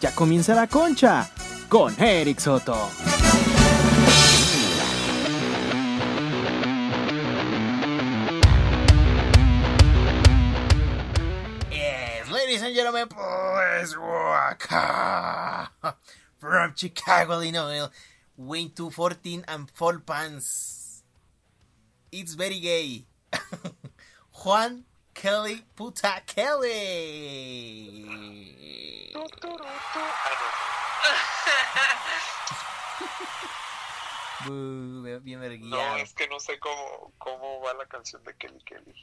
Ya comienza la concha con Eric Soto. Yes, ladies and gentlemen, please welcome from Chicago, Illinois, Wayne 214 and Fall Pants. It's very gay. Juan Kelly Puta Kelly. Bien No, es que no sé cómo, cómo va la canción de Kelly Kelly.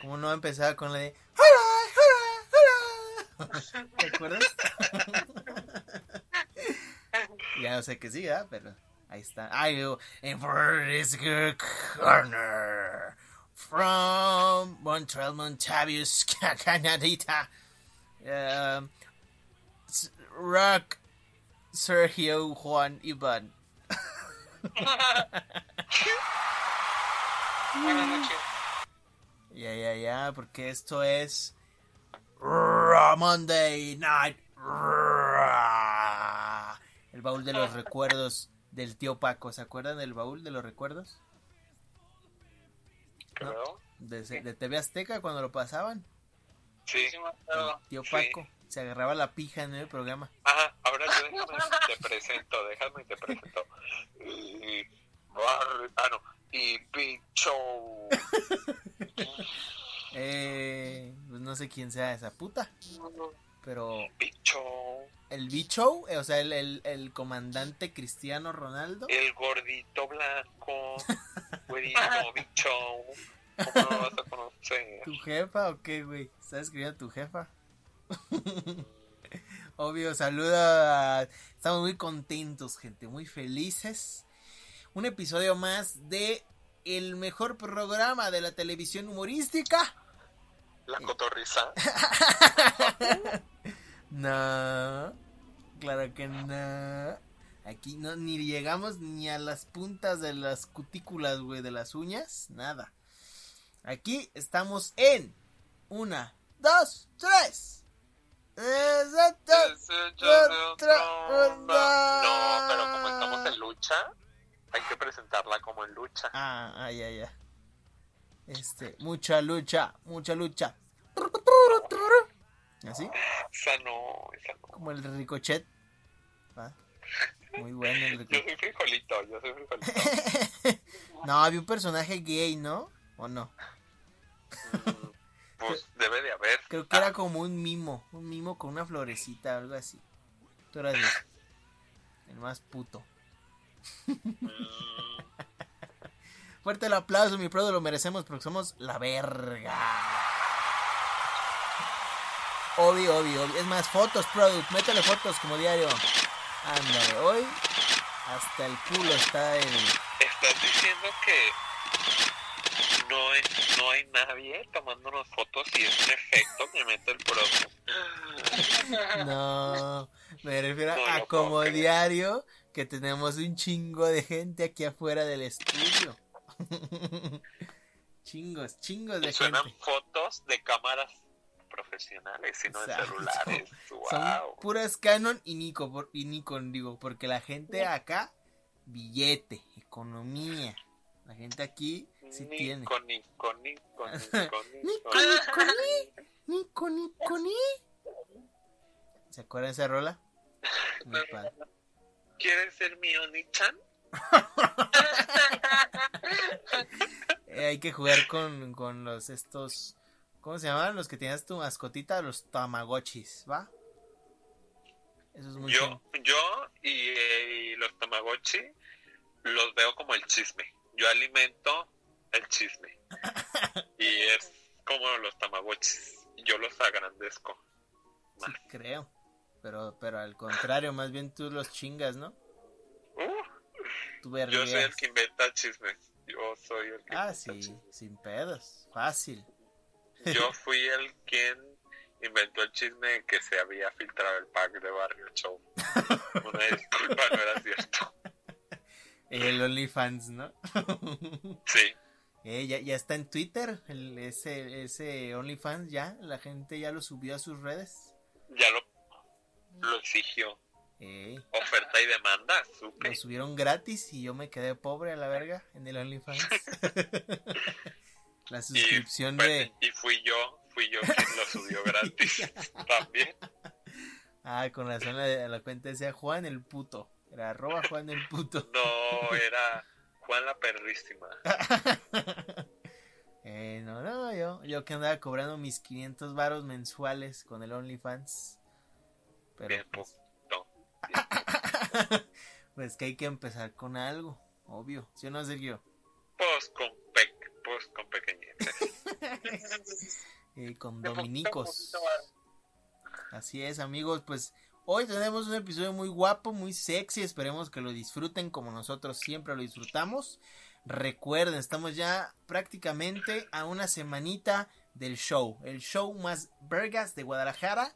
¿Cómo no va a empezar con la de hola, hola, hola? ¿Te acuerdas? ya no sé sí, ¿verdad? Pero ahí está. I go in for this good corner from Montreal, Montavious, Canadita. Um, Rock Sergio Juan Iván. Buenas. Ya, ya, ya, porque esto es Monday Night. El baúl de los recuerdos del tío Paco. ¿Se acuerdan del baúl de los recuerdos? Creo. De, de TV Azteca cuando lo pasaban. Sí. El tío Sí. Paco se agarraba la pija en el programa. Ajá, ahora yo déjame te presento, déjame te presento. Y, Bar- ah, no. Y Big Show. Eh, pues no sé quién sea esa puta. Pero Big Show. el bicho, eh, o sea, el, el, el comandante Cristiano Ronaldo. El gordito blanco. Güerito Big Show. ¿Cómo no vas a conocer? ¿Tu jefa o qué, güey? ¿Estás escribiendo a tu jefa? Obvio, saluda. Estamos muy contentos, gente, muy felices. Un episodio más de el mejor programa de la televisión humorística. La cotorriza. No, claro que no. Aquí no ni llegamos ni a las puntas de las cutículas, güey, de las uñas, nada. Aquí estamos en una, dos, tres. Otra, No, pero como estamos en lucha, hay que presentarla como en lucha. Ah, ah, ya, ya. Este, mucha lucha, mucha lucha. ¿Así? Esa no, esa no. Como el ricochet. ¿va? Muy bueno Yo soy frijolito, yo soy frijolito. no, había un personaje gay, ¿no? ¿O no? Mm, Pues debe de haber. Creo que era como un mimo. Un mimo con una florecita, algo así. Tú eras el, el más puto. Mm, Fuerte el aplauso, mi prodo, lo merecemos porque somos la verga. Obvio, obvio, obvio. Es más, fotos, product. Métele fotos como diario. Ándale, hoy hasta el culo está el. Estás diciendo que no hay, no hay nadie tomándonos fotos y es un efecto que mete el programa. No, me refiero No a lo como diario que tenemos un chingo de gente aquí afuera del estudio. chingos, chingos de Y suenan gente. fotos de cámaras profesionales y no de Exacto. celulares. Son puras Canon y Nikon, por- y Nikon, digo, porque la gente acá, billete, economía. La gente aquí sí tiene. Nico, Nico, Nico, Nico, Nico, Nico. Nico, ni, Nico, Nico, ni. ¿Se acuerdan de esa rola? Muy padre. ¿Quieres ser mi Oni-chan? Eh, hay que jugar con, con los estos. ¿Cómo se llamaban? Los que tenías tu mascotita, los tamagotchis, ¿va? Eso es muy Yo, yo y, eh, y los Tamagotchi los veo como el chisme. Yo alimento el chisme. Y es como los Tamagotchis. Yo los agrandezco. Sí, creo. Pero, pero al contrario, más bien tú los chingas, ¿no? Uh, Tú yo soy el que inventa chismes. Yo soy el que Ah, inventa sí, chismes. sin pedos. Fácil. Yo fui el quien inventó el chisme de que se había filtrado el pack de Barrio Show. Una disculpa, no era cierto. El OnlyFans, ¿no? Sí. Eh, ya, ya está en Twitter, el, ese, ese OnlyFans ya, la gente ya lo subió a sus redes. Ya lo Lo exigió. Eh, Oferta y demanda, supe. lo subieron gratis y yo me quedé pobre a la verga en el OnlyFans. la Y, suscripción pues, de... y fui yo, fui yo quien lo subió gratis también. Ah, con razón la, la cuenta decía Juan el puto. Era arroba Juan el puto. No, era Juan la perrísima. Eh, no, no, yo, yo que andaba cobrando mis 500 varos mensuales con el OnlyFans. Pero Bien pues, poquito. pues que hay que empezar con algo, obvio. ¿Sí o no, Sergio? Pues con, pues con pequeñeces. Eh, con dominicos. Así es, amigos, pues hoy tenemos un episodio muy guapo, muy sexy, esperemos que lo disfruten como nosotros siempre lo disfrutamos. Recuerden, estamos ya prácticamente a una semanita del show, el show más vergas de Guadalajara,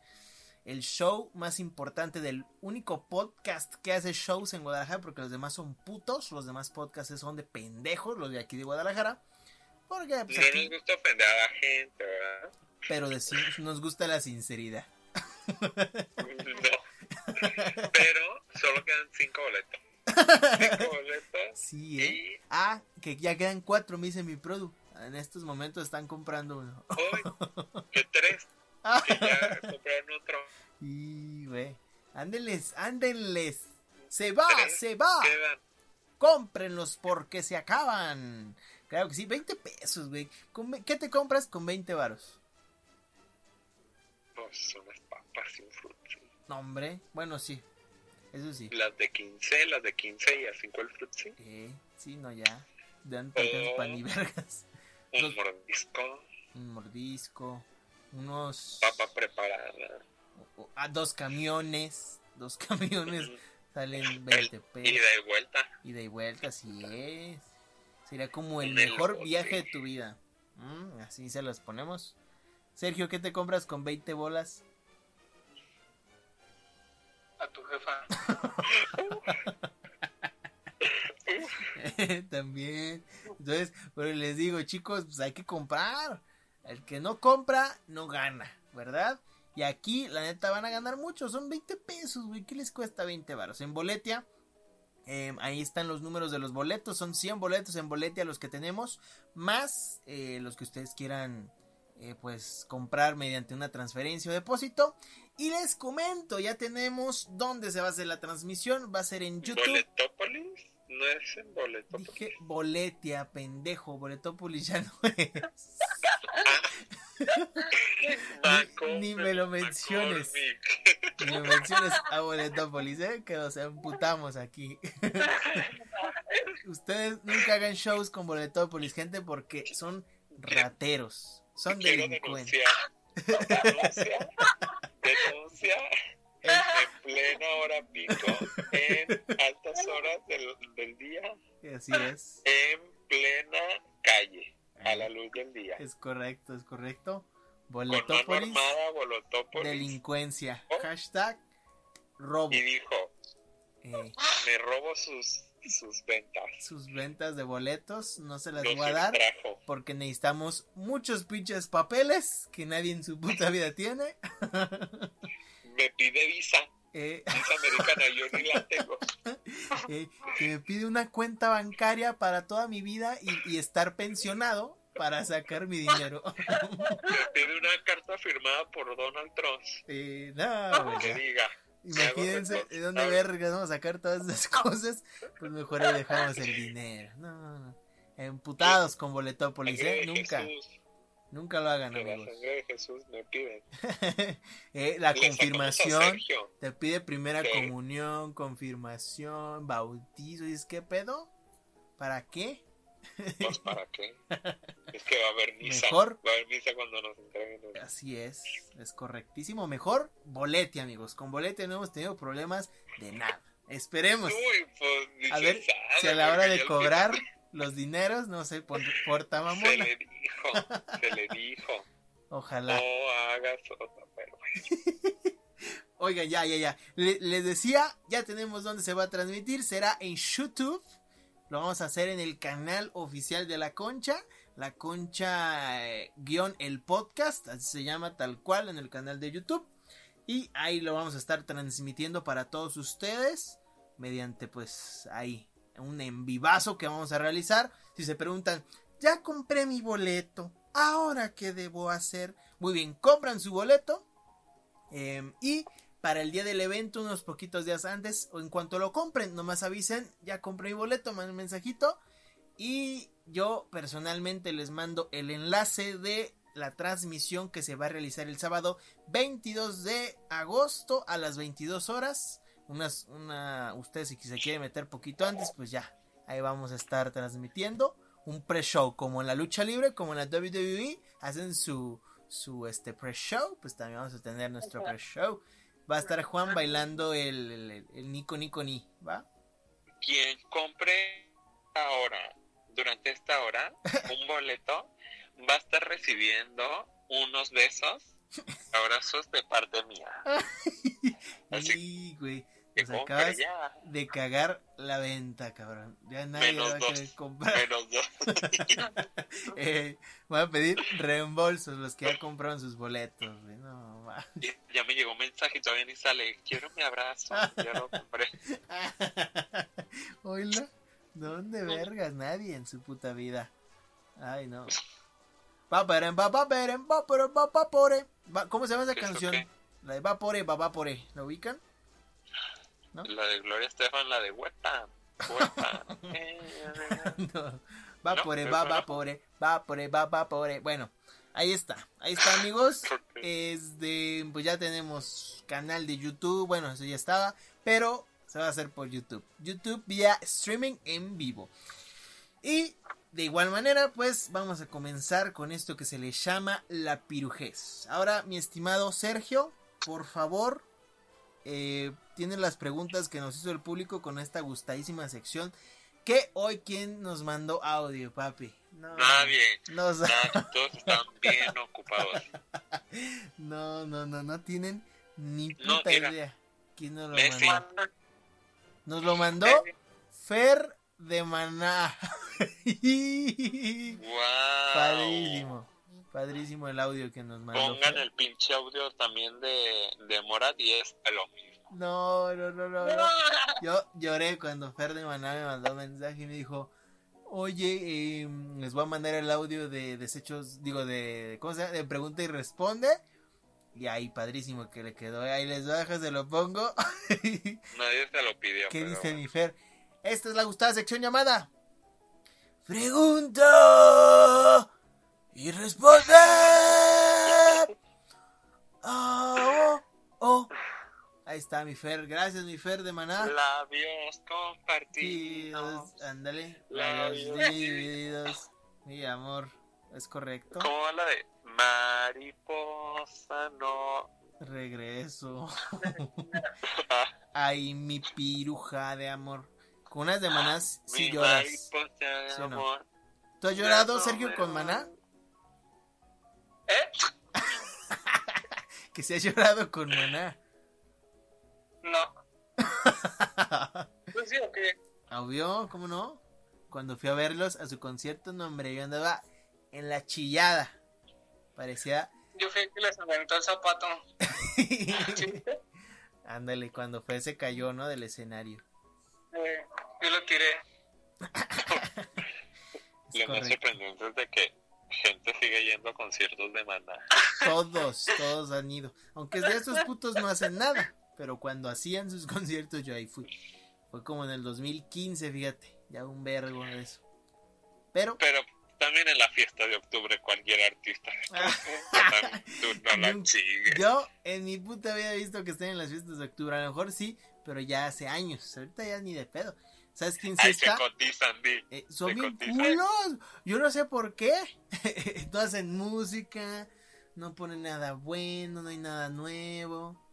el show más importante del único podcast que hace shows en Guadalajara, porque los demás son putos, los demás podcasts son de pendejos, los de aquí de Guadalajara. Porque pues, No aquí, nos gusta ofender a la gente, ¿verdad? pero nos gusta la sinceridad. No. Pero solo quedan cinco boletos. Cinco boletos. Sí, ¿eh? Y Ah, que ya quedan cuatro, me dice mi produ. En estos momentos están comprando uno. hoy, que tres. Que ya compraron otro. y, güey. Ándenles, ándenles. Se va, Tres se va. Quedan. Cómprenlos porque se acaban. Claro que sí, 20 pesos, güey. ¿Qué te compras con 20 varos? Pues unas papas y un. No, hombre. Bueno, sí. Eso sí. Las de 15, las de 15 y a 5 el frutzi. Eh, sí, no, ya. Dan tantas Oh. pan y vergas. Un Los- mordisco. Un mordisco. Unos. Papa preparada. o- o- ah, dos camiones. Dos camiones. Salen 20 pesos. Y vuelta. Ida y vuelta, así es. Sería como el mejor viaje de tu vida. Mm, así se los ponemos. Sergio, ¿qué te compras con 20 bolas? A tu jefa. También. Entonces, pero les digo, chicos, pues hay que comprar. El que no compra, no gana, ¿verdad? Y aquí, la neta, van a ganar mucho. Son 20 pesos, güey. ¿Qué les cuesta 20 varos? En Boletia, eh, ahí están los números de los boletos. Son 100 boletos en Boletia los que tenemos. Más eh, los que ustedes quieran, eh, pues, comprar mediante una transferencia o depósito. Y les comento, ya tenemos dónde se va a hacer la transmisión. Va a ser en YouTube. ¿Boletópolis? No es en Boletópolis. Dije Boletia, pendejo. Boletópolis ya no es. Maco- ni me lo menciones. Ni me menciones a Boletópolis, ¿eh? Que nos emputamos aquí. Ustedes nunca hagan shows con Boletópolis, gente, porque son rateros. Son delincuentes. Denuncia. En plena hora pico. En altas horas del, del día. Así es. En plena calle. A la luz del día. Es correcto, es correcto. Boletópolis, armada, Bolotópolis. delincuencia. Hashtag robo. Y dijo, Eh, me robo sus, sus ventas. sus ventas de boletos no se las Los voy a dar. Porque necesitamos muchos pinches papeles que nadie en su puta vida tiene. Me pide visa. Eh, Visa americana, yo ni la tengo. eh, que me pide una cuenta bancaria para toda mi vida y, y estar pensionado para sacar mi dinero. Pide una carta firmada por Donald Trump. Eh, no, Que diga. Imagínense de dónde vergas vamos a sacar todas esas cosas. Pues mejor ahí dejamos el dinero. No, no, no. Emputados con Boletópolis, ¿eh? Nunca, Jesús, nunca lo hagan, la amigos. sangre de Jesús me piden. Eh, la confirmación. Te pide primera comunión, confirmación, bautizo. ¿Y es qué pedo? ¿Para qué? Pues para qué. Es que va a haber misa. Mejor. Va a haber misa cuando nos entreguen el... Así es, es correctísimo. Mejor bolete, amigos. Con bolete no hemos tenido problemas de nada. Esperemos. Uy, pues ni A ver sabe, si a la hora de cobrar los dineros no se pon- porta Se le dijo, se le dijo. Ojalá. No hagas otra, pero bueno. Oiga, ya, ya, ya. Le- les decía, ya tenemos dónde se va a transmitir. Será en YouTube. Lo vamos a hacer en el canal oficial de La Concha. La Concha eh, guion el podcast. Así se llama tal cual en el canal de YouTube. Y ahí lo vamos a estar transmitiendo para todos ustedes. Mediante pues ahí un envivazo que vamos a realizar. Si se preguntan, ya compré mi boleto. ¿Ahora qué debo hacer? Muy bien, compran su boleto. em, y para el día del evento, unos poquitos días antes, o en cuanto lo compren, nomás avisen, ya compré mi boleto, manden un mensajito. Y yo personalmente les mando el enlace de la transmisión que se va a realizar el sábado 22 de agosto a las 22 horas. Unas, una, ustedes si se quieren meter poquito antes, pues ya, ahí vamos a estar transmitiendo un pre-show, como en la lucha libre, como en la WWE, hacen su, su este pre-show, pues también vamos a tener nuestro pre-show. Va a estar Juan bailando el, el, Nico Nico Ni, ¿va? Quien compre ahora, durante esta hora, un boleto, va a estar recibiendo unos besos, abrazos de parte mía. Así Y, güey, acabas ya. de cagar la venta, cabrón. Ya nadie Menos va a dos. querer comprar. Menos dos. Eh, voy a pedir reembolsos los que ya compraron sus boletos, güey. No, Ya me llegó un mensaje y todavía ni sale. Quiero mi abrazo. Ya lo compré. Oíla, ¿dónde vergas? Nadie en su puta vida. Ay, no. Va- ¿Cómo se llama esa ¿Eso canción? La de Vapore, Vapore. ¿La ubican? La de Gloria Estefan, la de Huepa. Huepa. no. Vapore, No, va, eso no. vapore, vapore, va, vapore. Bueno, ahí está. Ahí está, amigos. Es de, pues ya tenemos canal de YouTube. Bueno, eso ya estaba. Pero se va a hacer por YouTube. YouTube vía streaming en vivo. Y de igual manera, pues vamos a comenzar con esto que se le llama la pirujez. Ahora, mi estimado Sergio, por favor, eh, tienen las preguntas que nos hizo el público con esta gustadísima sección. Que hoy, ¿quién nos mandó audio, papi? No, Nadie. No, Nadie. Todos están bien ocupados. no, no, no, no tienen ni puta idea. ¿Quién nos lo Messi. mandó? Nos lo mandó Fer de Maná. Wow. Padrísimo. Padrísimo el audio que nos mandó. Pongan Fer. el pinche audio también de, de Morat y es lo mismo. No, no, no, no, no. Yo lloré cuando Fer de Maná me mandó un mensaje y me dijo, oye, eh, les voy a mandar el audio de desechos, digo, de, ¿cómo se llama? De pregunta y responde. Y ahí, padrísimo que le quedó. Ahí les bajo, se lo pongo. Nadie se lo pidió. ¿Qué pero dice bueno. mi Fer? Esta es la gustada sección llamada. Pregunta y responde. Ah, oh, oh. Ahí está mi Fer. Gracias, mi Fer de Maná. Labios compartidos. Ándale. Labios divididos. Mi amor, es correcto. ¿Cómo va la de mariposa no? Regreso. Ah, Ay, mi piruja de amor. Con unas de manás sí mi lloras. mariposa de ¿Sí no? amor. ¿Tú has llorado, No, Sergio, con maná? ¿Eh? Que se ha llorado con maná. No. Pues sí, o qué? Obvio, ¿cómo no? Cuando fui a verlos a su concierto, no, hombre, yo andaba en la chillada. Parecía. Yo fui el que les aventó el zapato. Ándale, cuando fue se cayó, ¿no? Del escenario. Eh, yo lo tiré. Lo más sorprendente es de que gente sigue yendo a conciertos de maná. Todos, todos han ido. Aunque de esos putos no hacen nada. Pero cuando hacían sus conciertos, yo ahí fui. Fue como en el 2015, fíjate. Ya un vergo de eso. Pero. Pero también en la fiesta de octubre cualquier artista. No la. Yo en mi puta he visto que están en las fiestas de octubre. A lo mejor sí, pero ya hace años. Ahorita ya ni de pedo. ¿Sabes quién sí Ay, se está? cotizan, di. Eh, son se bien cotizan. culos. Yo no sé por qué. no hacen música. No ponen nada bueno. No hay nada nuevo.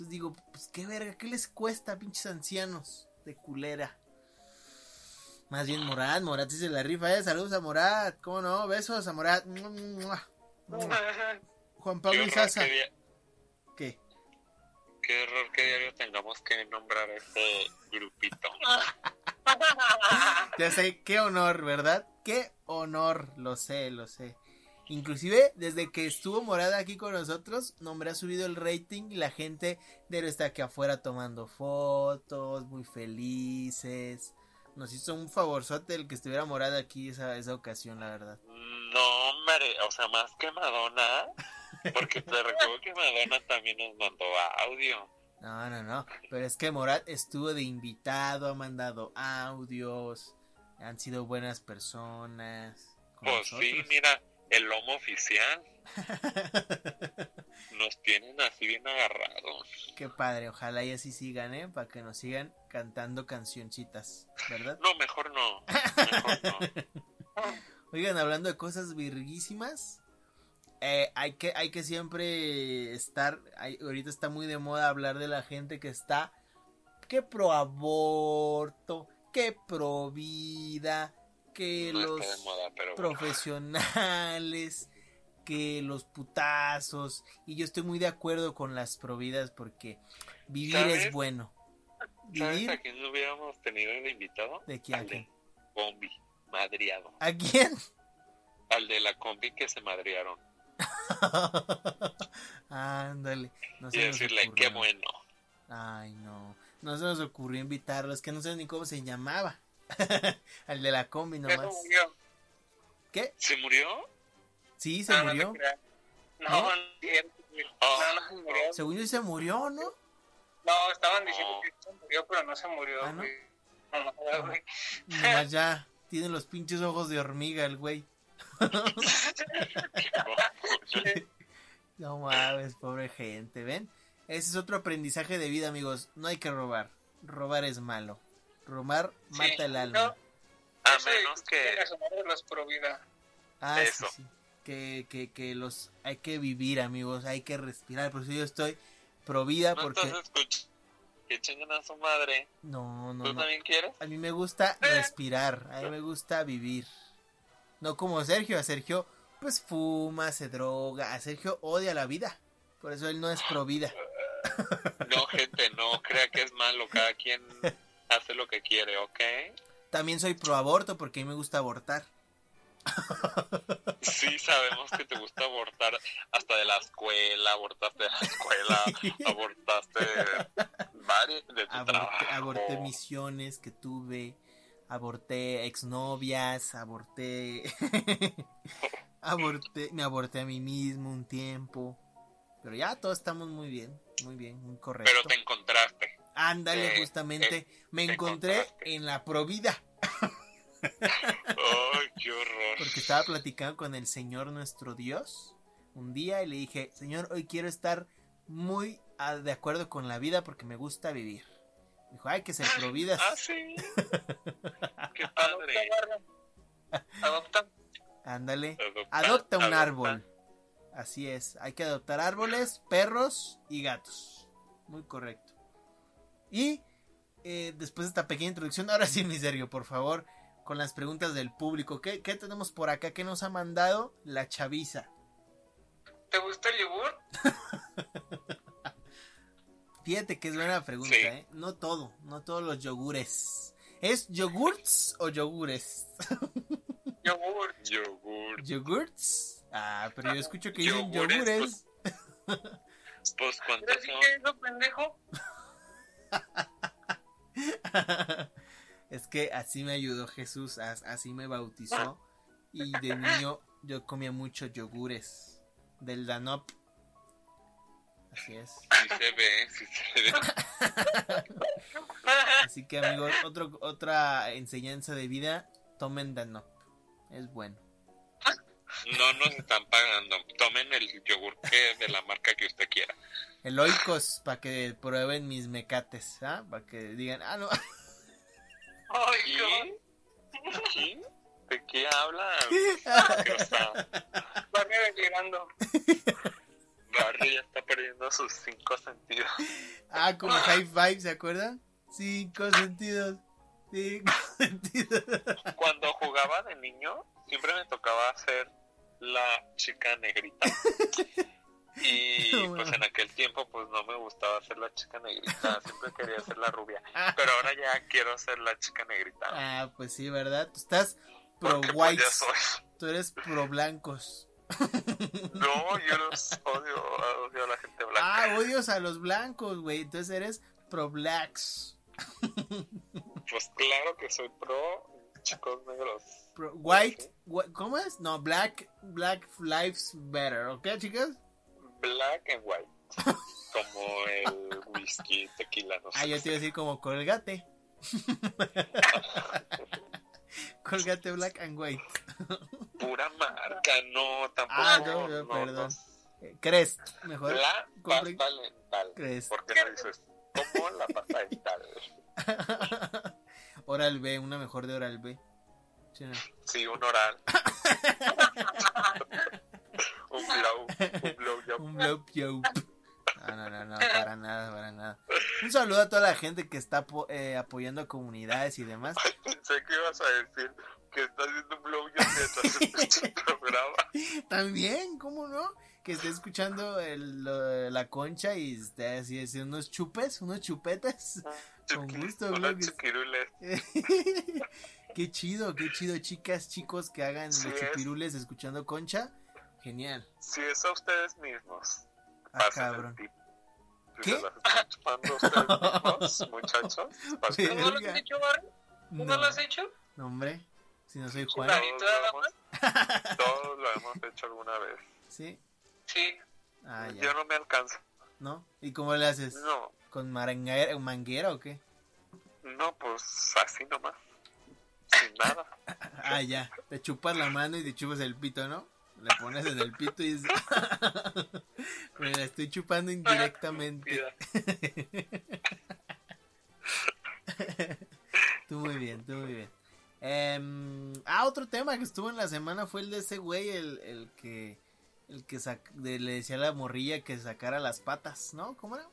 Entonces digo, pues qué verga. ¿Qué les cuesta, pinches ancianos? De culera. Más bien Morat. Morat se la rifa, eh. Saludos a Morat. ¿Cómo no? Besos a Morat. Juan Qué Pablo Izaza. dia- ¿Qué? qué error que diario tengamos que nombrar a este grupito. Ya sé, qué honor, ¿verdad? Qué honor, lo sé, lo sé. Inclusive, desde que estuvo Morada aquí con nosotros, no hombre, ha subido el rating y la gente debe estar aquí afuera tomando fotos, muy felices. Nos hizo un favorzote el que estuviera Morada aquí esa, esa ocasión, la verdad. No, hombre, o sea, más que Madonna, porque te recuerdo que Madonna también nos mandó audio. No, no, no, pero es que Morad estuvo de invitado, ha mandado audios, han sido buenas personas. Pues sí, mira, el lomo oficial. Nos tienen así bien agarrados. Qué padre, ojalá y así sigan, ¿eh? Para que nos sigan cantando cancioncitas, ¿verdad? No, mejor no. Mejor no. Oigan, hablando de cosas virguísimas, eh, hay, que, hay que siempre estar, hay- ahorita está muy de moda hablar de la gente que está, que pro aborto, que pro vida, que No los está de moda, pero bueno. profesionales, que los putazos, y yo estoy muy de acuerdo con las providas porque vivir es bueno. ¿Sabes Vivir a quién no hubiéramos tenido de invitado? de quién Al de Combi, madriado. ¿A quién? Al de la combi que se madrearon. Ándale. No Y decirle, qué bueno. Ay, no. No se nos ocurrió invitarlo. Es que no sé ni cómo se llamaba. Al de la combi Ya se nomás. murió. ¿Qué? ¿Se murió? Sí, se No, te murió. No, ¿Eh? no. Oh. no, se murió. Según yo se murió, ¿no? No, estaban diciendo No. que se murió, pero no se murió, Ah, ¿no? güey. No, güey. Nomás ya. Tiene los pinches ojos de hormiga el güey. No mames, pobre gente, ¿ven? Ese es otro aprendizaje de vida, amigos. No hay que robar. Robar es malo. Robar Sí, mata el alma. no. A menos que... los pro vida. Ah, sí, Eso. sí. Que, que, que los hay que vivir, amigos. Hay que respirar. Por eso yo estoy pro vida No porque estás. Que chingan a su madre. no, no, ¿Tú no. también quieres? A mí me gusta respirar. A mí me gusta vivir. No como Sergio. A Sergio pues fuma, se droga. A Sergio odia la vida. Por eso él no es pro vida. No, gente, no crea que es malo. Cada quien hace lo que quiere, ¿ok? También soy pro aborto porque a mí me gusta abortar. Sí, sabemos que te gusta abortar hasta de la escuela, abortaste de la escuela, abortaste de, varios, de tu Aborté, trabajo. aborté misiones que tuve, aborté exnovias, aborté, aborté, me aborté a mí mismo un tiempo, pero ya todos estamos muy bien, muy bien, muy correcto. Pero te encontraste. Ándale, eh, justamente, me te encontré encontraste. en la provida, Ay, qué horror. porque estaba platicando con el Señor nuestro Dios un día y le dije, Señor, hoy quiero estar muy ah, de acuerdo con la vida porque me gusta vivir. Dijo, ay, que se providas. Ah, sí. Qué padre. Adopta. Ándale. Adopta, Adopta un adopta. árbol. Así es. Hay que adoptar árboles, perros y gatos. Muy correcto. Y eh, después de esta pequeña introducción, ahora sí, mi Sergio, por favor, con las preguntas del público. ¿Qué, qué tenemos por acá? ¿Qué nos ha mandado la chaviza? ¿Te gusta el yogur? Fíjate que es buena pregunta, Sí. ¿eh? No todo, no todos los yogures. ¿Es yogurts o yogures? Yogur. Yogur. ¿Yogurts? Ah, pero yo escucho que dicen Yogures, yogures. Pues, ¿cuántos ¿Pero sí son? que eso, pendejo? Es que así me ayudó Jesús, as- así me bautizó. Y de niño yo comía muchos yogures del Danop. Así es. Sí se ve, sí se ve. Así que amigos, otro, otra enseñanza de vida, tomen Danop. Es bueno. No nos están pagando. Tomen el yogur que de la marca que usted quiera. Eloicos, para que prueben mis mecates, ¿ah? Para que digan, ah, no. ¿Aquí? ¿De qué sea, Barrio delirando. Barry ya está perdiendo sus cinco sentidos. Ah, como High Five, ¿se acuerdan? Cinco sentidos. Cinco sentidos. Cuando jugaba de niño, siempre me tocaba hacer la chica negrita. Y pues en aquel tiempo pues no me gustaba hacer la chica negrita, siempre quería ser la rubia. Pero ahora ya quiero ser la chica negrita. Ah, pues sí, ¿verdad? Tú estás pro Porque pues whites. soy. Tú eres pro blancos. No, yo los odio, odio a la gente blanca. Ah, odios a los blancos, güey. Entonces eres pro blacks. Pues claro que soy pro chicos negros. Pro- white, wh- ¿cómo es? No, black, black lives better, ¿ok, chicas? Black and white. Como el whisky, tequila, no sé. Ah, yo te iba a decir como colgate. colgate black and white. Pura marca, no, tampoco. Ah, no, no, perdón. Eh, Crest, mejor. La Compre- pasta dental. Crest. ¿Por qué no dices? Como la pasta dental. Oral B, una mejor de Oral B. Sí, un oral. un blow, un blow job. Un blow job. No, no, no, no, para nada, para nada. Un saludo a toda la gente que está eh, apoyando a comunidades y demás. Pensé que ibas a decir que estás haciendo un escuchas el programa. También, ¿cómo no? Que esté escuchando el- lo- la concha y esté así, así unos chupes, unos chupetes. Con gusto, Unos chiquirules. qué chido, qué chido, chicas, chicos que hagan Sí los es. chupirules escuchando concha. Genial. Si es a ustedes mismos. Ah, el cabrón. ¿Qué? se las están chupando ustedes mismos, muchachos, pasen ¿Tú el no lo has hecho, Barry? ¿Tú no, No, lo has hecho? no, hombre, si no soy Juan. Todos lo, hemos, todos lo hemos hecho alguna vez. ¿Sí? Sí. Ah, Yo ya. no me alcanzo. ¿No? ¿Y cómo le haces? No, ¿Con maranguera, manguera o qué? no, pues así nomás. Sin nada. Ah, ya. Te chupas la mano y te chupas el pito, ¿no? Le pones en el pito y. Me la estoy chupando indirectamente. Tú muy bien, tú muy bien. Em, ah, otro tema que estuvo en la semana fue el de ese güey, el, el que el que le decía a la morrilla que sacara las patas, ¿no? ¿Cómo era?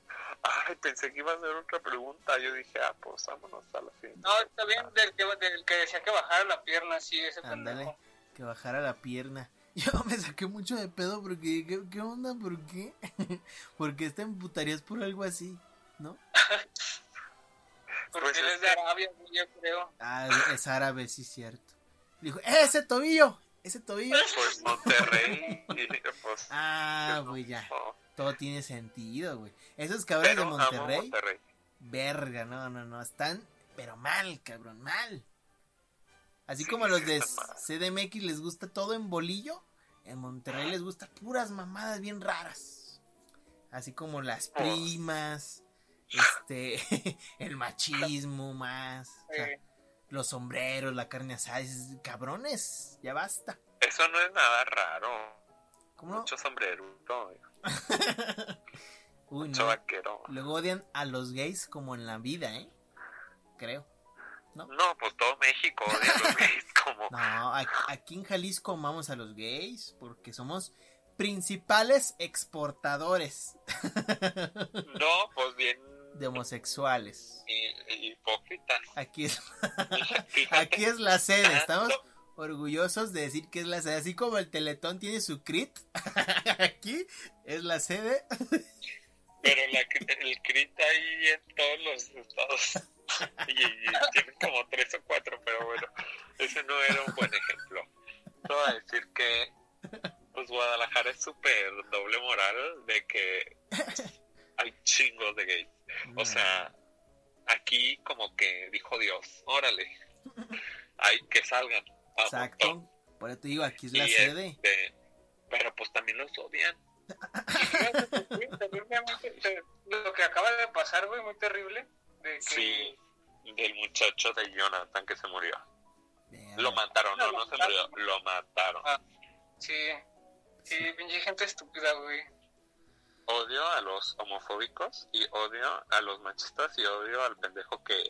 Ay, pensé que iba a hacer otra pregunta. Yo dije, ah, pues vámonos a la siguiente. No, está bien, del que, del que decía que bajara la pierna, sí, ese Ándale, pendejo. que bajara la pierna. Yo me saqué mucho de pedo porque, ¿qué, qué onda? ¿Por qué? porque te emputarías por algo así, ¿no? Porque Pues él es es de que- Arabia, yo creo. Ah, es- es árabe, sí, cierto. Dijo, ¡eh, ese tobillo! ¡Ese tobillo! Pues Monterrey. y, pues, Ah, no, güey, ya. no. Todo tiene sentido, güey. Esos cabrones de Monterrey, Monterrey. verga, no, no, no, están, pero mal, cabrón, mal. Así como a los de. CDMX les gusta todo en bolillo, en Monterrey les gusta puras mamadas bien raras. Así como las primas, este, el machismo más, o sea, los sombreros, la carne asada, dices, cabrones, ya basta. Eso no es nada raro. ¿Cómo no? Mucho sombrero. Uy, Mucho no. vaquero. Luego odian a los gays como en la vida, ¿eh? Creo. No, pues todo México odia a los gays como... No, aquí en Jalisco amamos a los gays porque somos principales exportadores No, pues bien de homosexuales. hipócritas. Aquí es, aquí es la sede, estamos orgullosos de decir que es la sede, así como el Teletón tiene su CRIT, aquí es la sede. Pero la, el CRIT ahí en todos los estados. Y, y tienen como tres o cuatro, pero bueno, ese no era un buen ejemplo. Te voy a decir que pues Guadalajara es súper doble moral de que hay chingos de gays. O sea, aquí como que dijo Dios, órale, hay que salgan. montón. exacto, por eso te digo, aquí es la Y, sede. este, pero pues también los odian. lo que acaba de pasar, güey, muy terrible. De que, Sí, del muchacho de Jonathan que se murió. Lo mataron, no, Lo no se murió, lo mataron. Ah. Sí, sí, pinche gente estúpida, güey. Odio a los homofóbicos y odio a los machistas y odio al pendejo que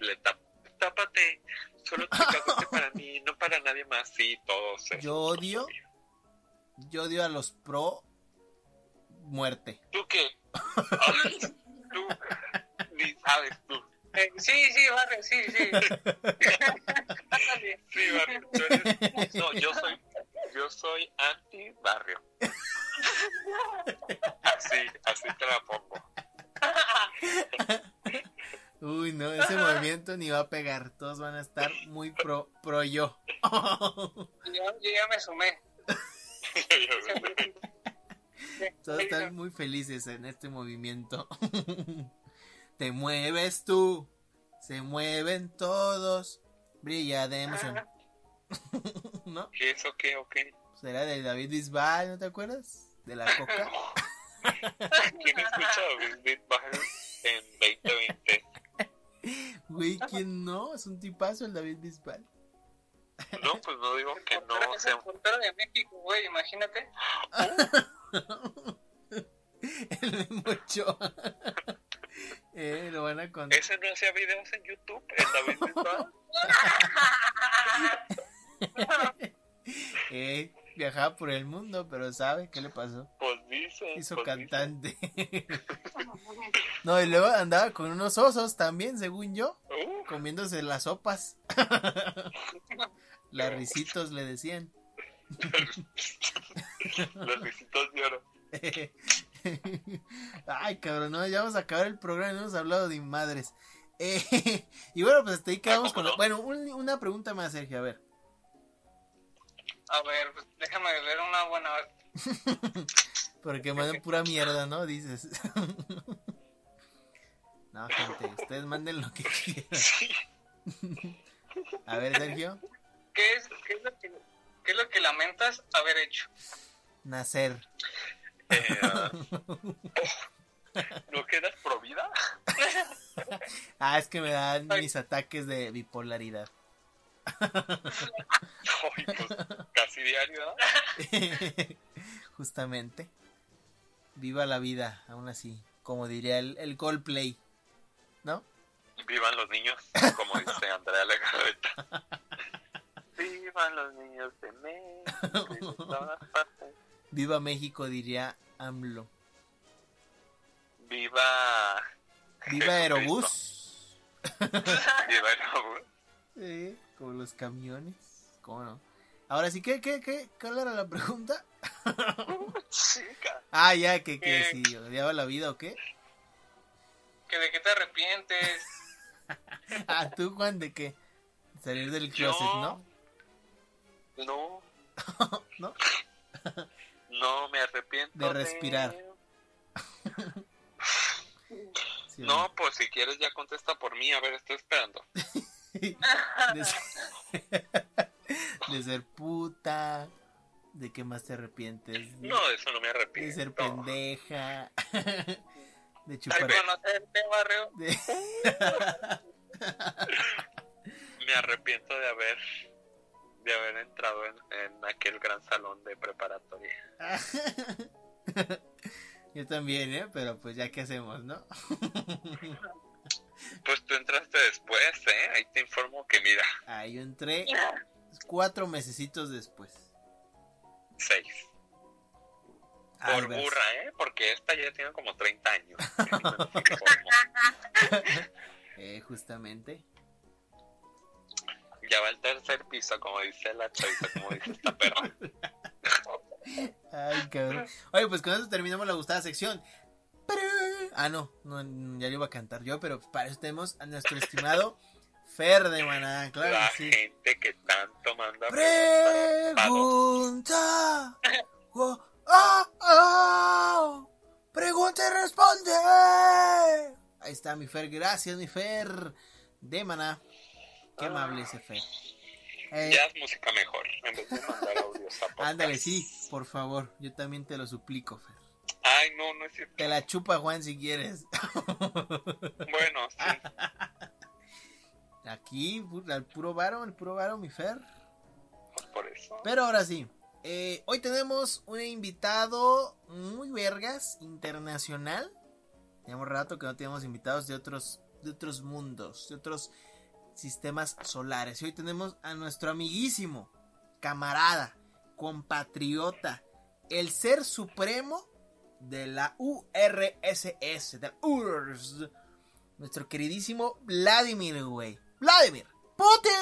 le tapa. Tápate, solo te tapaste para mí, no para nadie más. Sí, todos. esos Yo odio- Yo odio a los pro muerte. ¿Tú qué? Tú, ni sabes tú. Eh, sí, sí, vale, sí, sí. Sí, barrio, tú eres- No, yo soy, yo soy anti barrio. Así, así te la pongo. Uy, no, ese movimiento ni va a pegar. Todos van a estar muy pro, pro yo. Yo, yo ya me sumé. Todos están muy felices en este movimiento. Te mueves tú, se mueven todos, brilla de emoción. ¿No? ¿Qué eso qué o qué? Será de David Bisbal, ¿no te acuerdas? De la coca. ¿Quién escucha a David Bisbal en 2020? Güey, ¿quién no? Es un tipazo el David Bisbal. No, pues no digo que no es sea el portero de México, güey, imagínate. el Ochoa. eh, lo van a contar. ¿Ese no hacía videos en YouTube? ¿El David Bisbal? Eh, viajaba por el mundo, pero ¿sabe qué le pasó? Pues dice. Hizo pues cantante. no, y luego andaba con unos osos también, según yo. Uh, comiéndose las sopas. Las risitos le decían. los visitos de oro. Ay, cabrón, no, ya vamos a acabar el programa y no hemos hablado de madres. Eh, y bueno, pues hasta ahí quedamos con... la- Bueno, un- una pregunta más, Sergio, a ver. A ver, pues déjame ver una buena. Porque mandan pura mierda, ¿no? Dices. no, gente, ustedes manden lo que quieran. Sí. A ver, Sergio, ¿Qué es, qué es, lo, que, qué es lo que lamentas haber hecho? nacer. Eh, ¿No quedas pro vida? Ah, es que me dan mis ataques de bipolaridad. Pues, casi diario, ¿no? Justamente. Viva la vida, aún así. Como diría el, el Coldplay. ¿No? Vivan los niños, como dice Andrea Legarreta. Vivan los niños de México y de todas partes. Viva México, diría AMLO. Viva. Viva. Aerobús. Viva Aerobús. Sí, como los camiones. ¿Cómo no? Ahora sí, ¿qué, qué, qué? ¿Cuál era la pregunta? Chica. Ah, ya, que, que Eh. si odiaba la vida o qué. ¿Que ¿De qué te arrepientes? Ah, tú, Juan, ¿de qué? Salir del closet, Yo- ¿no? No. ¿No? No, me arrepiento. De respirar. Sí, ¿o No, pues si quieres ya contesta por mí. A ver, estoy esperando. de, ser, de ser puta. ¿De qué más te arrepientes? De, No, de eso no me de arrepiento. ser pendeja. De Ay, chupar. conocerte, barrio. de- Me arrepiento de haber de haber entrado en, en aquel gran salón de preparatoria. Yo también, ¿eh? Pero pues ya qué hacemos, ¿no? Pues tú entraste después, ¿eh? Ahí te informo que mira, Ah, yo entré cuatro mesecitos después. seis. Ah, Por burra, ¿eh? Porque esta ya tiene como 30 años. Eh, justamente. ya va el tercer piso, como dice la chaviza, como dice esta perra. Ay, cabrón. Oye, pues con eso terminamos la gustada sección. Ah, no, no, ya lo iba a cantar yo, pero para eso tenemos a nuestro estimado Fer de Maná, claro la que sí. gente que tanto manda Pregunta. Oh, oh, oh. Pregunta y responde. Ahí está mi Fer, gracias mi Fer de Maná. Qué amable ese Fer. Eh, Ya es música mejor, en vez de mandar audios a podcast. ándale, sí, por favor, yo también te lo suplico, Fer. Ay, no, no es cierto. Te la chupa Juan si quieres. Bueno, sí, Aquí, al puro varo, al puro varo, mi Fer. por eso. Pero ahora sí, eh, hoy tenemos un invitado muy vergas, internacional. Tenemos rato que no tenemos invitados de otros, de otros mundos, de otros sistemas solares. Y hoy tenemos a nuestro amiguísimo, camarada, compatriota, el ser supremo de la URSS, de la URSS, nuestro queridísimo Vladimir, güey. Vladimir Putin.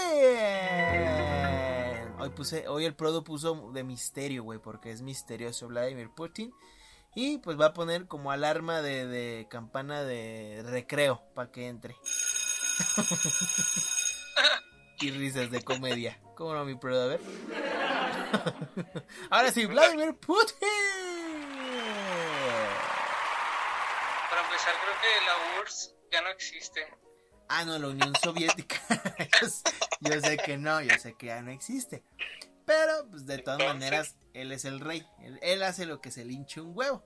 Hoy puse, hoy el Prodo puso de misterio, güey, porque es misterioso Vladimir Putin. Y pues va a poner como alarma de, de campana de recreo para que entre. y risas de comedia. ¿Cómo no, mi Prodo? A ver. Ahora sí, Vladimir Putin. Para que la URSS ya no existe. Ah, no, la Unión Soviética. yo, sé, yo sé que no, yo sé que ya no existe. Pero, pues de todas Entonces- maneras, él es el rey. Él, él hace lo que se le hinche un huevo.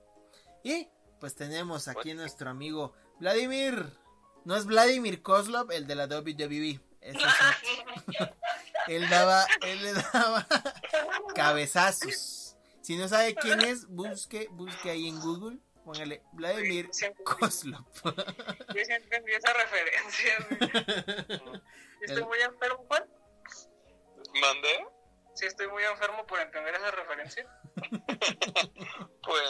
Y, pues tenemos aquí a nuestro amigo Vladimir. No es Vladimir Kozlov, el de la WWE. Ese es otro. él daba, él le daba cabezazos. Si no sabe quién es, busque, busque ahí en Google. Póngale Vladimir Siempre- Kozlov. Yo sí entendí esa referencia, güey. ¿Estoy El- muy enfermo, Juan? ¿Mandé? Sí, estoy muy enfermo por entender esa referencia. Pues.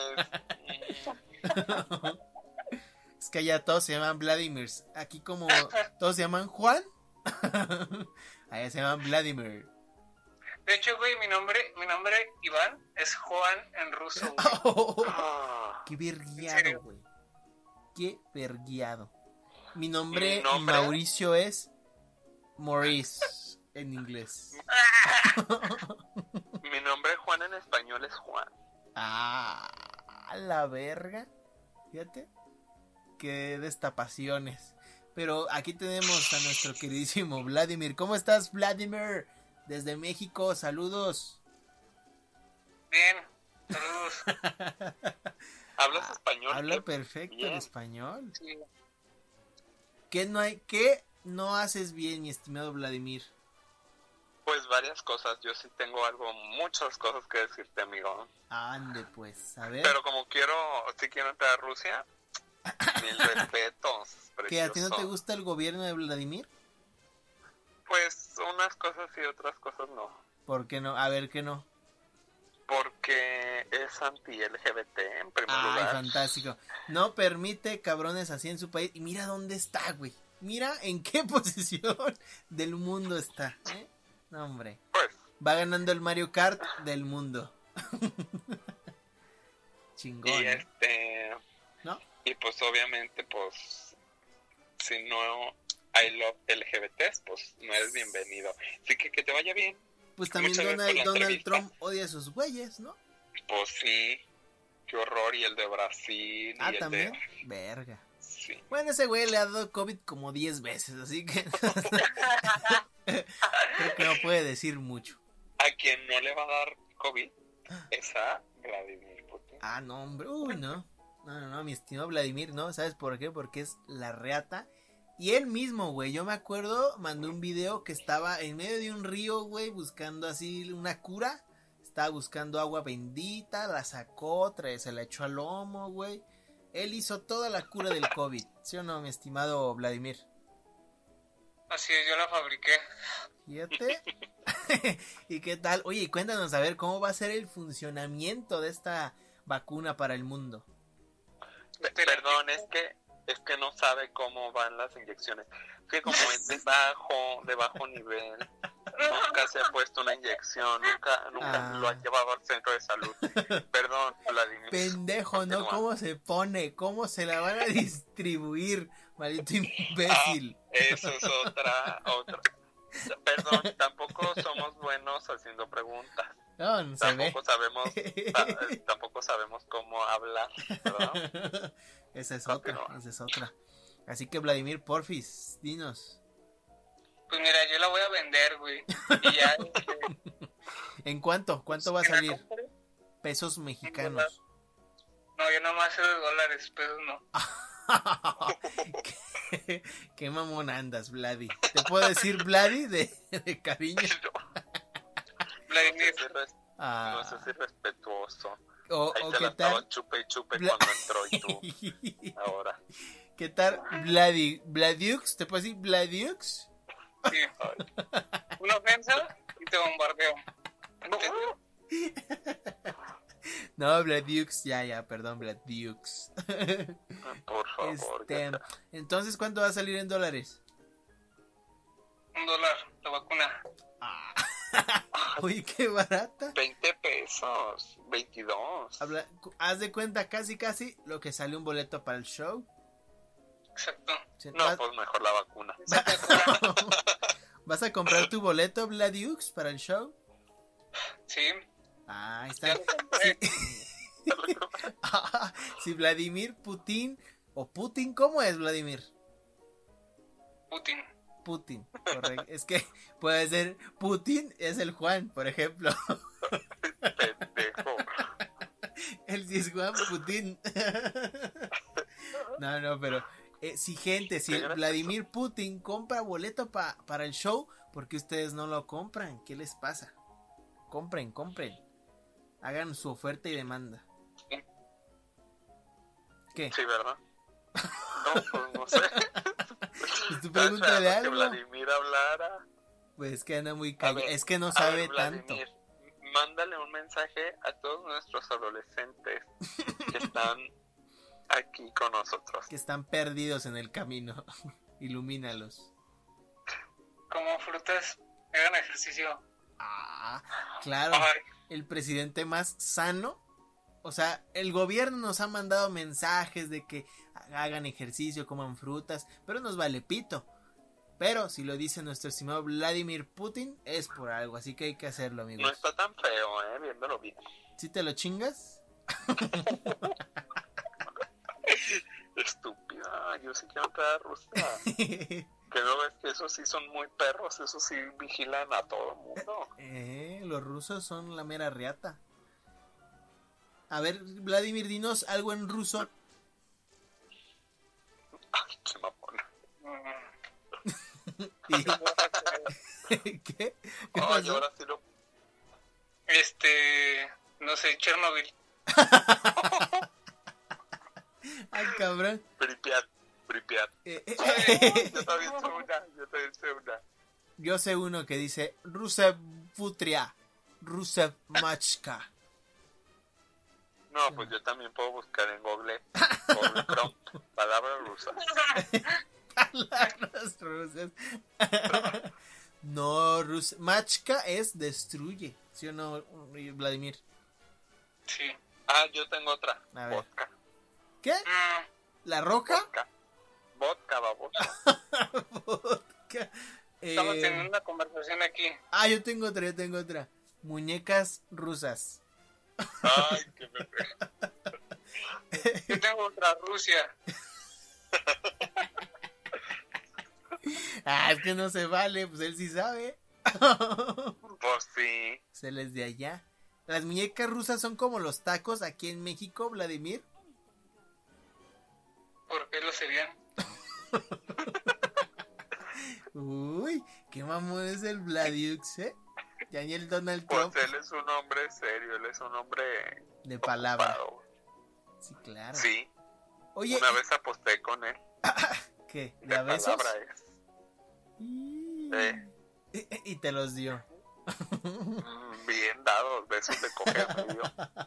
Es que allá todos se llaman Vladimirs. Aquí como todos se llaman Juan. allá se llaman Vladimir. De hecho, güey, mi nombre, mi nombre Iván es Juan en ruso, güey. ah, Qué ¿En verguiado, güey. Qué verguiado. Mi nombre, nombre- Mauricio es Maurice en inglés. mi nombre Juan en español es Juan. Ah, la verga. Fíjate. Qué destapaciones. Pero aquí tenemos a nuestro queridísimo Vladimir. ¿Cómo estás, Vladimir? Desde México, saludos. Bien, saludos. ¿Hablas español? Ah, Habla ¿Qué? perfecto el bien. español. Sí. ¿Qué no hay? ¿Qué no haces bien, mi estimado Vladimir? Pues varias cosas. Yo sí tengo algo, muchas cosas que decirte, amigo. Ande, pues, a ver. Pero como quiero, si quiero entrar a Rusia, mil respetos. ¿Que a ti no te gusta el gobierno de Vladimir? Pues unas cosas y otras cosas no. ¿Por qué no? A ver, ¿qué no? Porque es anti-LGBT en primer Ay, lugar. fantástico. No permite cabrones así en su país. Y mira dónde está, güey. Mira en qué posición del mundo está. ¿eh? No, hombre. Pues, Va ganando el Mario Kart del mundo. Chingón. y ¿eh? este. ¿No? Y pues obviamente, pues. Si no hay love LGBTs, pues no eres bienvenido. Así que que te vaya bien. Pues también Donald. Trump odia a esos güeyes, ¿no? Pues sí. Qué horror. Y el de Brasil. Ah, y el también. de. Verga. Sí. Bueno, ese güey le ha dado COVID como 10 veces, así que creo que no puede decir mucho. A quien no le va a dar COVID es a Vladimir Putin. Ah, no, hombre. Uy, no. No, no, no, mi estimado Vladimir, ¿no? ¿Sabes por qué? Porque es la reata. Y él mismo, güey, yo me acuerdo, mandó un video que estaba en medio de un río, güey, buscando así una cura. Estaba buscando agua bendita, la sacó, trae- se la echó al lomo, güey. Él hizo toda la cura del COVID, ¿sí o no, mi estimado Vladimir? Así es, yo la fabriqué. Fíjate. ¿Y qué tal? Oye, cuéntanos a ver cómo va a ser el funcionamiento de esta vacuna para el mundo. Perdón, es que es que no sabe cómo van las inyecciones. Que como es de bajo, de bajo nivel, nunca se ha puesto una inyección, nunca, nunca Ah. lo han llevado al centro de salud. Perdón, Vladimir. Pendejo, ¿no? ¿Cómo se pone? ¿Cómo se la van a distribuir? Maldito imbécil. Eso es otra, otra. Perdón, tampoco somos buenos haciendo preguntas. No, no se ve. Tampoco sabemos, ta- tampoco sabemos cómo hablar, ¿verdad? Esa es otra, esa es otra. Así que Vladimir, porfis, dinos. Pues mira, yo la voy a vender, güey. Y ya. este, ¿En cuánto? ¿Cuánto va a salir? Pesos mexicanos. No, yo nomás sé de dólares, pesos no. ¿Qué, qué mamón andas, Vladi. ¿Te puedo decir Vladi de, de cariño? No Vladimir, si res- Ah, no sé si respetuoso. o, Ahí o te qué la tal. chupe y chupe Bla- cuando entró y tú ahora. ¿Qué tal, Vladi? ¿Vladiux? ¿Te puedo decir Vladiux? sí. Una ofensa y te bombardeo. No, Vladiux, ya, ya, perdón, Vladiux. Por favor. Este, entonces, ¿cuánto va a salir en dólares? Un dólar, la vacuna. Ah. Uy, qué barata. 20 pesos, 22. Habla- haz de cuenta casi, casi lo que sale un boleto para el show. Exacto. Si No, vas- pues mejor la vacuna. ¿Vas a comprar tu boleto, Vladiux, para el show? Sí, Ah, ahí está. si Vladimir Putin o Putin, ¿cómo es Vladimir? Putin. Putin, correcto. Es que puede ser Putin, es el Juan, por ejemplo. Pendejo. Él sí es Juan Putin. No, no, pero eh, si gente, si Vladimir Putin compra boleto pa- para el show, ¿por qué ustedes no lo compran? ¿Qué les pasa? Compren, compren. Hagan su oferta y demanda. ¿Qué? Sí, ¿verdad? No, pues no sé. Pues tú pregúntale esperando que algo. Vladimir hablara. Pues es que anda muy A callado. Es que no A sabe ver, tanto. Vladimir, Mándale un mensaje a todos nuestros adolescentes que están aquí con nosotros. Que están perdidos en el camino. Ilumínalos. Como frutas, hagan ejercicio. Ah, claro. Ay, el presidente más sano. O sea, el gobierno nos ha mandado mensajes de que hagan ejercicio, coman frutas, pero nos vale pito. Pero si lo dice nuestro estimado Vladimir Putin, es por algo, así que hay que hacerlo, No amigos. está tan feo, ¿eh? Viéndolo bien. Si te lo chingas, Estúpida, yo sí quiero entrar a Rusia. Que no ves que esos sí son muy perros, esos sí vigilan a todo el mundo. eh, los rusos son la mera reata. A ver, Vladimir, dinos algo en ruso. Ay, qué mamona. Y- ¿Qué? ¿Qué Ay, pasó? ahora sí lo... Este, no sé, Chernobyl. Ay, cabrón. Pripyat, Pripyat. Eh, eh, Yo también sé una, yo también sé una. Yo sé uno que dice Rusev Futria, Rusev Machka. No, pues yo también puedo buscar en Google, Google Chrome, palabras rusas. Palabras rusas. no, Rus Machka es destruye. ¿Sí o no, Vladimir? Sí. Ah, yo tengo otra. A ver. Vodka, ¿Qué? Mm, ¿La roca? vodka. Vodka, baboso. Vodka. estamos Eh, teniendo una conversación aquí. ah, yo tengo otra, yo tengo otra. Muñecas rusas. Ay, qué bebé. Yo tengo otra Rusia. Ah, es que no se vale, pues él sí sabe. Pues sí. Se les de allá. Las muñecas rusas son como los tacos aquí en México, Vladimir. ¿Por qué lo serían? Uy, qué mamón es el Vladiux, ¿eh? Ya ni el Donald Pues Trump él es un hombre serio, él es un hombre de palabra. ocupado. Sí, claro. Sí, Oye, una vez aposté con él. ¿qué? ¿De De a besos? palabra es. Y... Eh. y- y te los dio. Mm, Bien dados, besos de coger dio.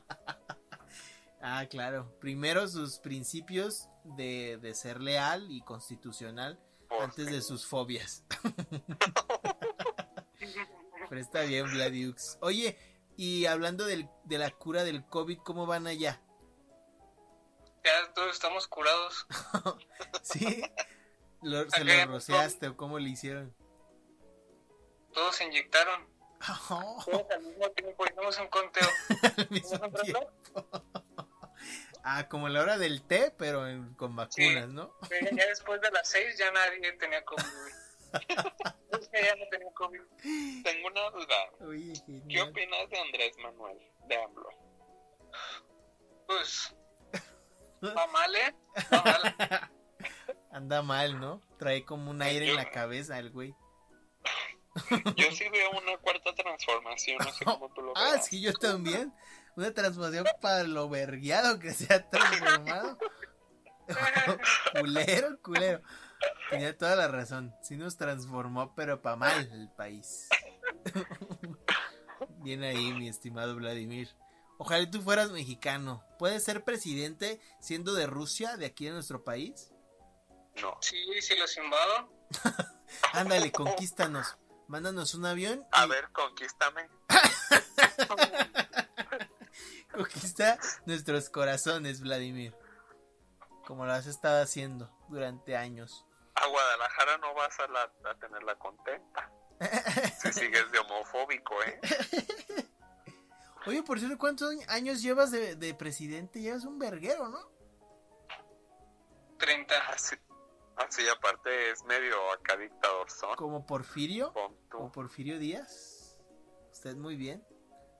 Ah, claro. Primero sus principios de, de ser leal y constitucional Pues antes sí. de sus fobias. Pero está bien, Vladiux. Oye, y hablando del- de la cura del COVID, ¿cómo van allá? Ya todos estamos curados. ¿Sí? Lo- ¿Se lo no rociaste o cómo le hicieron? Todos se inyectaron. Oh, Todos al mismo tiempo. Hicimos un conteo. Ah, como la hora del té, pero en- con vacunas, Sí. ¿no? Ya después de las seis ya nadie tenía COVID. Güey. Es que ya no tenía COVID. Tengo una duda. Oye, ¿Qué opinas de Andrés Manuel, de AMLO? Pues. Va mal, ¿eh? Va mal. Anda mal, ¿no? Trae como un aire en la cabeza el güey. Yo sí veo una cuarta transformación, no sé cómo tú lo Ah, veas. sí, yo también. Una transformación para lo vergueado que se ha transformado. culero, culero. Tenía toda la razón. Sí nos transformó, pero para mal el país. Bien ahí, mi estimado Vladimir. Ojalá tú fueras mexicano. ¿Puedes ser presidente siendo de Rusia, de aquí de nuestro país? No. Sí, sí los invado. Ándale, conquístanos. Mándanos un avión A y ver, conquístame. conquista nuestros corazones, Vladimir. Como lo has estado haciendo durante años. Guadalajara no vas a, la, a tenerla contenta. Si sigues de homofóbico, ¿eh? Oye, por cierto, ¿cuántos años llevas de, de presidente? Llevas un verguero, ¿no? 30. Así, así aparte es medio acá dictador son. Como Porfirio. O Porfirio Díaz. Usted muy bien.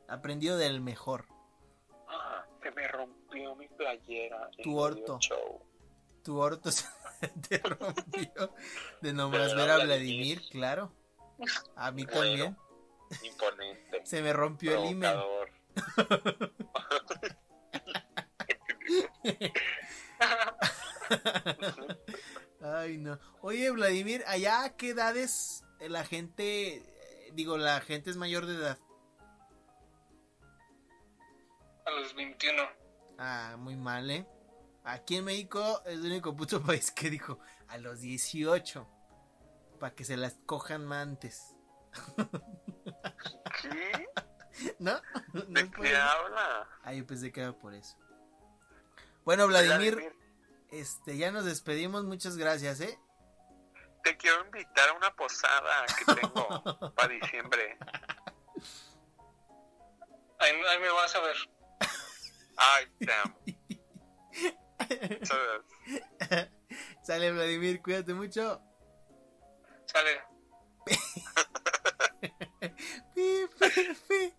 Aprendió del mejor. Ah, se me rompió mi playera. Tu orto. show. Tu orto te rompió de nomás ver a Vladimir. Vladimir, claro. A mí Bueno. también. Imponente. Se me rompió el imen. Ay, no. Oye, Vladimir, ¿allá a qué edades la gente, eh, digo, la gente es mayor de edad? A los 21. Ah, muy mal, ¿eh? Aquí en México es el único puto país que dijo a los 18. Para que se las cojan más antes. ¿Qué? ¿No? ¿No ¿De qué eso? habla? Ah, yo pensé que era por eso. Bueno, Vladimir, este, ya nos despedimos. Muchas gracias, ¿eh? Te quiero invitar a una posada que tengo para diciembre. Ahí, ahí me vas a ver. Ay, te Sale, Vladimir, cuídate mucho. Sale. Pi, pi, pi.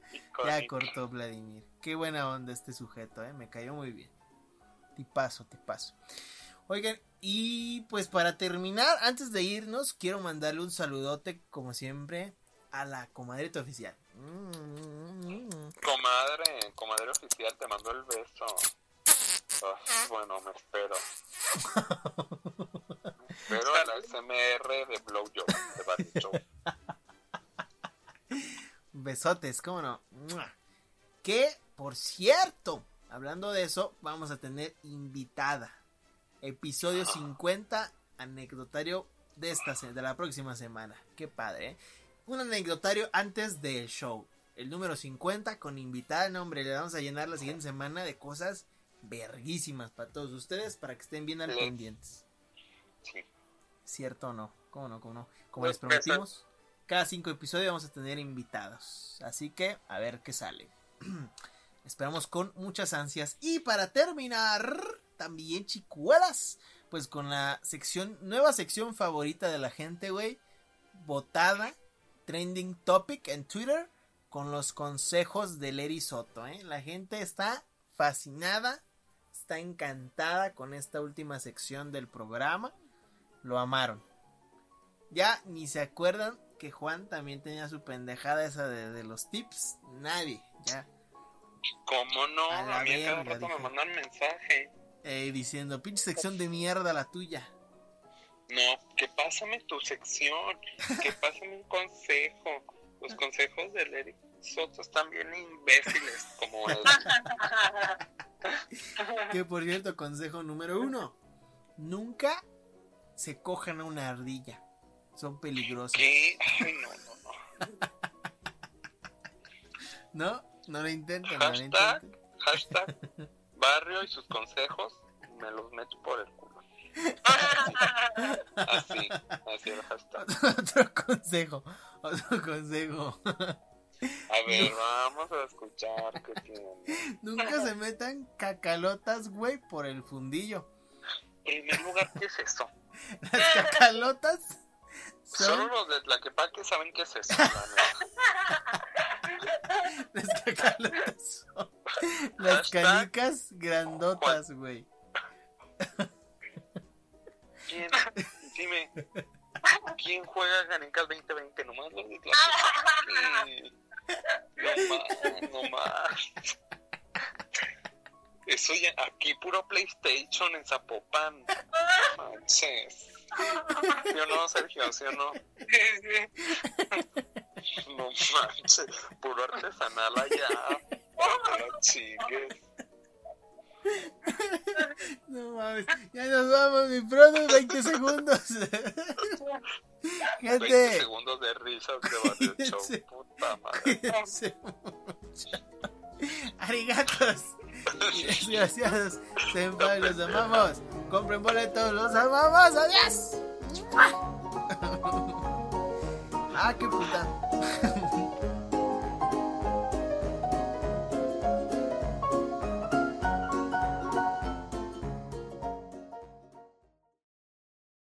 Ya cortó Vladimir. Qué buena onda este sujeto, ¿eh? Me cayó muy bien. Tipazo, tipazo. Oigan, y pues para terminar, antes de irnos, quiero mandarle un saludote, como siempre, a la comadrita oficial. Mm, Comadre, comadre oficial, te mando el beso. Bueno, me espero. Me espero a la SMR de Blowjob, de Barry. Besotes, cómo no. Que, por cierto, hablando de eso, vamos a tener invitada. Episodio 50, anecdotario de esta de la próxima semana. Qué padre, ¿eh? Un anecdotario antes del show. El número 50 con invitada, no, hombre, le vamos a llenar la siguiente semana de cosas verguísimas para todos ustedes para que estén bien al Sí. pendientes. Sí. ¿Cierto o no? ¿Cómo no? ¿Cómo no? Como les prometimos, cada cinco episodios vamos a tener invitados. Así que a ver qué sale. Esperamos con muchas ansias. Y para terminar, también chicuelas, pues con la sección, nueva sección favorita de la gente, güey. Votada, trending topic en Twitter con los consejos de Leri Soto, ¿eh? La gente está fascinada, está encantada con esta última sección del programa. Lo amaron. Ya ni se acuerdan que Juan también tenía su pendejada esa de, de los tips. Nadie, ya. ¿Cómo no? A A, mí a cada verga, rato me mandan mensaje. Eh, diciendo, pinche sección de mierda la tuya. No, que pásame tu sección, que pásame un consejo. Los consejos del Eric Soto están bien imbéciles como él. Que por cierto, consejo número uno. Nunca se cojan a una ardilla. Son peligrosas. ¿Qué? Ay, no, no, no. ¿No? No lo intenten, no lo Hashtag, intenten. hashtag, barrio y sus consejos, me los meto por el culo. Así, así el hashtag. Otro consejo. Otro consejo. Ver, vamos a escuchar qué tiene. Nunca se metan cacalotas, güey, por el fundillo. En primer lugar, ¿qué es eso? Las cacalotas Solo son los de Tlaquepaque saben qué es eso. las cacalotas son las Hashtag- canicas grandotas, güey. ¿Quién? Dime. ¿Quién juega Canicas 2020? Nomás los de Tlaquepaque. No más, no más. Eso ya, aquí puro PlayStation en Zapopan. Manches. ¿Sí o no, Sergio? ¿Sí o no? No manches. Puro artesanal allá. No. No mames, ya nos vamos, mi prodo, 20 segundos. 20 Gente, segundos de risas de Barrio Show. Sí. Puta madre. Arigatos. Desgraciados. Senpai, los amamos. Compren boletos, los amamos. Adiós. Ah, qué puta.